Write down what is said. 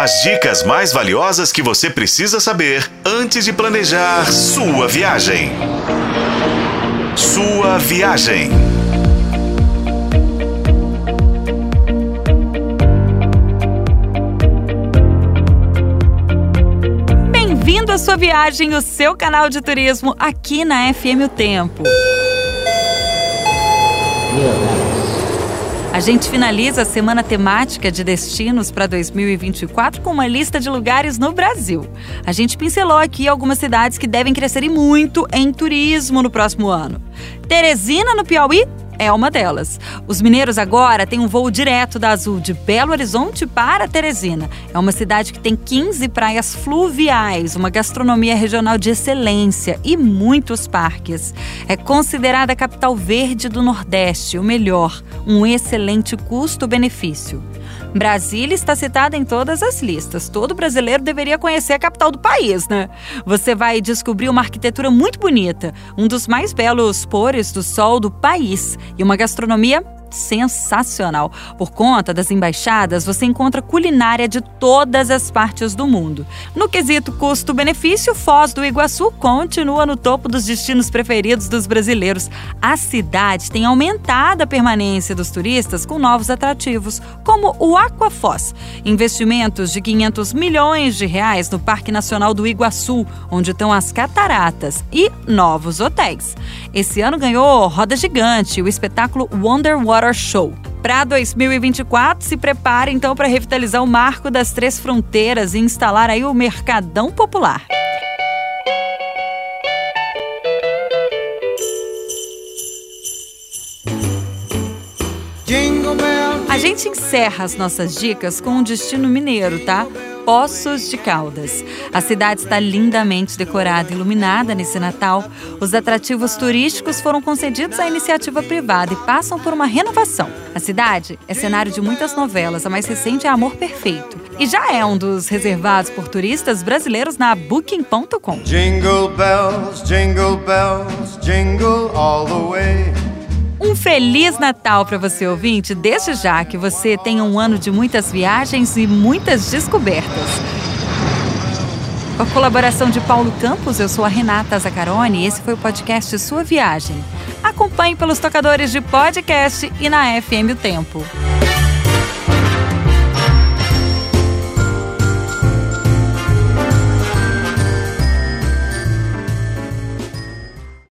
As dicas mais valiosas que você precisa saber antes de planejar sua viagem. Sua viagem. Bem-vindo à sua viagem, o seu canal de turismo aqui na FM O Tempo. A gente finaliza a semana temática de destinos para 2024 com uma lista de lugares no Brasil. A gente pincelou aqui algumas cidades que devem crescer muito em turismo no próximo ano. Teresina, no Piauí, é uma delas. Os mineiros agora têm um voo direto da Azul de Belo Horizonte para Teresina. É uma cidade que tem 15 praias fluviais, uma gastronomia regional de excelência e muitos parques. É considerada a capital verde do Nordeste, o melhor, um excelente custo-benefício. Brasília está citada em todas as listas. Todo brasileiro deveria conhecer a capital do país, né? Você vai descobrir uma arquitetura muito bonita, um dos mais belos pôres do sol do país e uma gastronomia sensacional. Por conta das embaixadas, você encontra culinária de todas as partes do mundo. No quesito custo-benefício, Foz do Iguaçu continua no topo dos destinos preferidos dos brasileiros. A cidade tem aumentado a permanência dos turistas com novos atrativos, como o Aquafoz. Investimentos de 500 milhões de reais no Parque Nacional do Iguaçu, onde estão as cataratas, e novos hotéis. Esse ano ganhou Roda Gigante, o espetáculo Wonder Water Show. Para 2024, se prepare então para revitalizar o marco das três fronteiras e instalar aí o Mercadão Popular. A gente encerra as nossas dicas com um destino mineiro, tá? Poços de Caldas. A cidade está lindamente decorada e iluminada nesse Natal. Os atrativos turísticos foram concedidos à iniciativa privada e passam por uma renovação. A cidade é cenário de muitas novelas, a mais recente é Amor Perfeito. E já é um dos reservados por turistas brasileiros na Booking.com. Jingle bells, jingle bells, jingle all the way. Um feliz Natal para você ouvinte, desde já que você tenha um ano de muitas viagens e muitas descobertas. Com a colaboração de Paulo Campos, eu sou a Renata Zacaroni e esse foi o podcast Sua Viagem. Acompanhe pelos tocadores de podcast e na FM O Tempo.